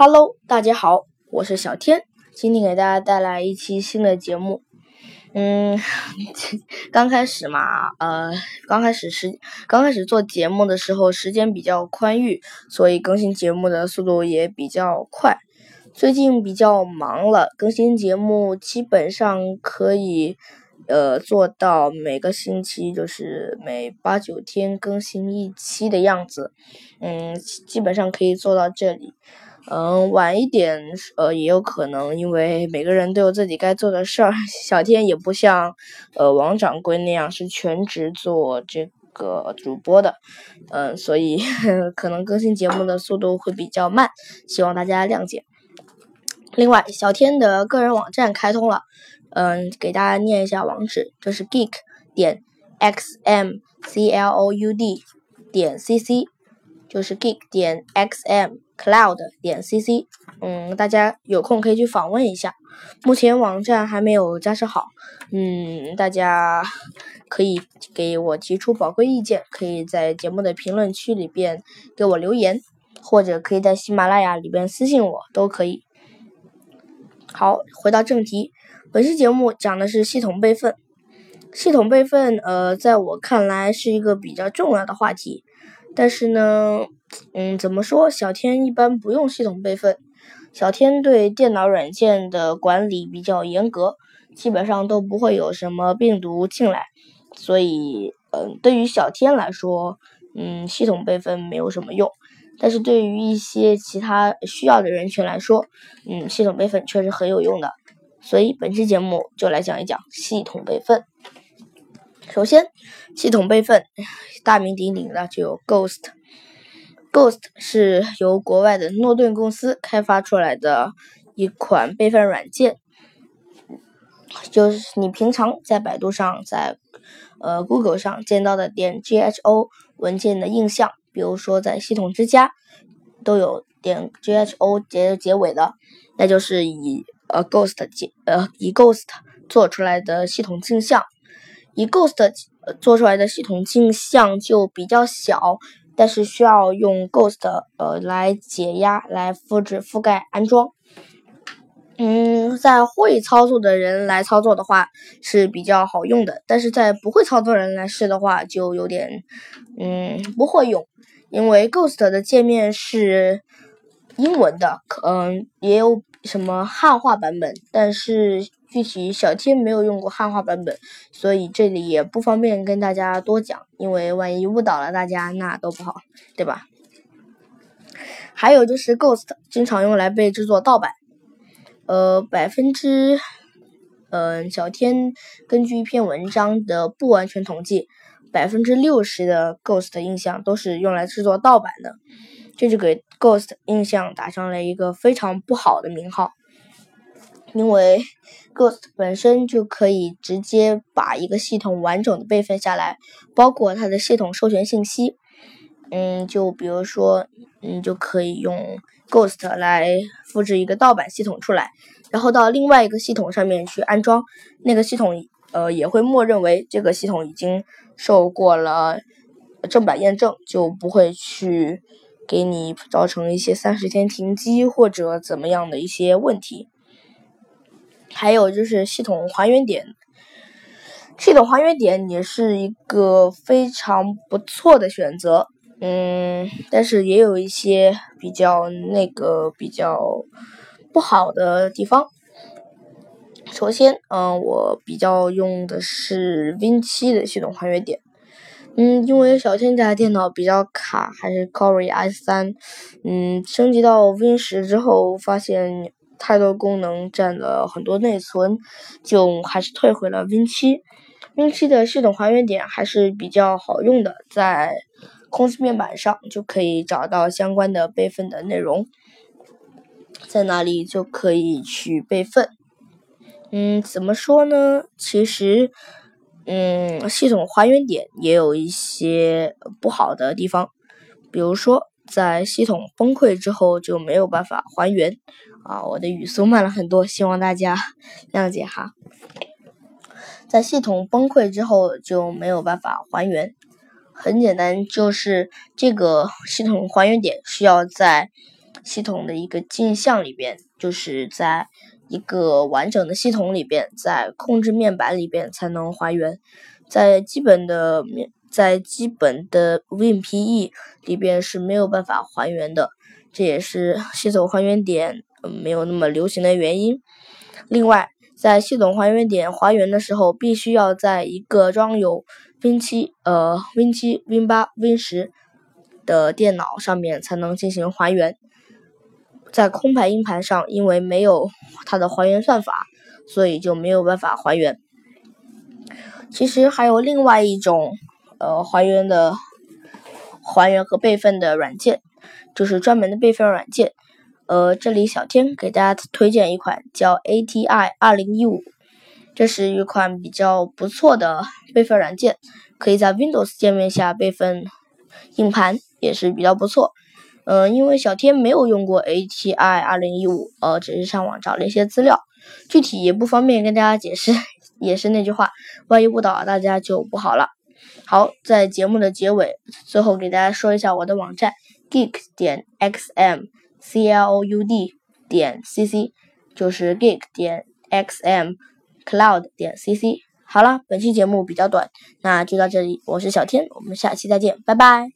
Hello，大家好，我是小天，今天给大家带来一期新的节目。嗯，刚开始嘛，呃，刚开始时刚开始做节目的时候，时间比较宽裕，所以更新节目的速度也比较快。最近比较忙了，更新节目基本上可以。呃，做到每个星期就是每八九天更新一期的样子，嗯，基本上可以做到这里。嗯，晚一点，呃，也有可能，因为每个人都有自己该做的事儿。小天也不像，呃，王掌柜那样是全职做这个主播的，嗯，所以 可能更新节目的速度会比较慢，希望大家谅解。另外，小天的个人网站开通了。嗯，给大家念一下网址，就是 geek 点 x m c l o u d 点 c c，就是 geek 点 x m cloud 点 c c。嗯，大家有空可以去访问一下。目前网站还没有架设好，嗯，大家可以给我提出宝贵意见，可以在节目的评论区里边给我留言，或者可以在喜马拉雅里边私信我，都可以。好，回到正题。本期节目讲的是系统备份。系统备份，呃，在我看来是一个比较重要的话题。但是呢，嗯，怎么说？小天一般不用系统备份。小天对电脑软件的管理比较严格，基本上都不会有什么病毒进来。所以，嗯，对于小天来说，嗯，系统备份没有什么用。但是对于一些其他需要的人群来说，嗯，系统备份确实很有用的。所以本期节目就来讲一讲系统备份。首先，系统备份大名鼎鼎的就有 Ghost。Ghost 是由国外的诺顿公司开发出来的一款备份软件，就是你平常在百度上、在呃 Google 上见到的点 gho 文件的印象，比如说在系统之家都有点 gho 结结尾的，那就是以。呃，Ghost 解呃以 Ghost 做出来的系统镜像，以 Ghost 做出来的系统镜像就比较小，但是需要用 Ghost 呃来解压、来复制、覆盖、安装。嗯，在会操作的人来操作的话是比较好用的，但是在不会操作人来试的话就有点嗯不会用，因为 Ghost 的界面是英文的，嗯也有。什么汉化版本？但是具体小天没有用过汉化版本，所以这里也不方便跟大家多讲，因为万一误导了大家，那都不好，对吧？还有就是 Ghost 经常用来被制作盗版，呃，百分之，嗯，小天根据一篇文章的不完全统计，百分之六十的 Ghost 印象都是用来制作盗版的。这就给 Ghost 印象打上了一个非常不好的名号，因为 Ghost 本身就可以直接把一个系统完整的备份下来，包括它的系统授权信息。嗯，就比如说，嗯，就可以用 Ghost 来复制一个盗版系统出来，然后到另外一个系统上面去安装，那个系统呃也会默认为这个系统已经受过了正版验证，就不会去。给你造成一些三十天停机或者怎么样的一些问题，还有就是系统还原点，系统还原点也是一个非常不错的选择，嗯，但是也有一些比较那个比较不好的地方。首先，嗯，我比较用的是 Win 七的系统还原点。嗯，因为小天家电脑比较卡，还是 Core i 三，嗯，升级到 Win 十之后，发现太多功能占了很多内存，就还是退回了 Win 七。Win 七的系统还原点还是比较好用的，在控制面板上就可以找到相关的备份的内容，在那里就可以去备份。嗯，怎么说呢？其实。嗯，系统还原点也有一些不好的地方，比如说在系统崩溃之后就没有办法还原啊。我的语速慢了很多，希望大家谅解哈。在系统崩溃之后就没有办法还原，很简单，就是这个系统还原点需要在系统的一个镜像里边，就是在一个完整的系统里边，在控制面板里边才能还原，在基本的面在基本的 WinPE 里边是没有办法还原的，这也是 系统还原点没有那么流行的原因。另外，在系统还原点还原的时候，必须要在一个装有 Win 七、呃 Win 七、Win 八、Win 十的电脑上面才能进行还原。在空白硬盘上，因为没有它的还原算法，所以就没有办法还原。其实还有另外一种呃还原的还原和备份的软件，就是专门的备份软件。呃，这里小天给大家推荐一款叫 ATI 二零一五，这是一款比较不错的备份软件，可以在 Windows 界面下备份硬盘，也是比较不错。嗯，因为小天没有用过 ATI 二零一五，呃，只是上网找了一些资料，具体也不方便跟大家解释。也是那句话，万一误导大家就不好了。好，在节目的结尾，最后给大家说一下我的网站：geek 点 xm。c l o u d 点 c c 就是 geek 点 x m cloud 点 c c。好了，本期节目比较短，那就到这里。我是小天，我们下期再见，拜拜。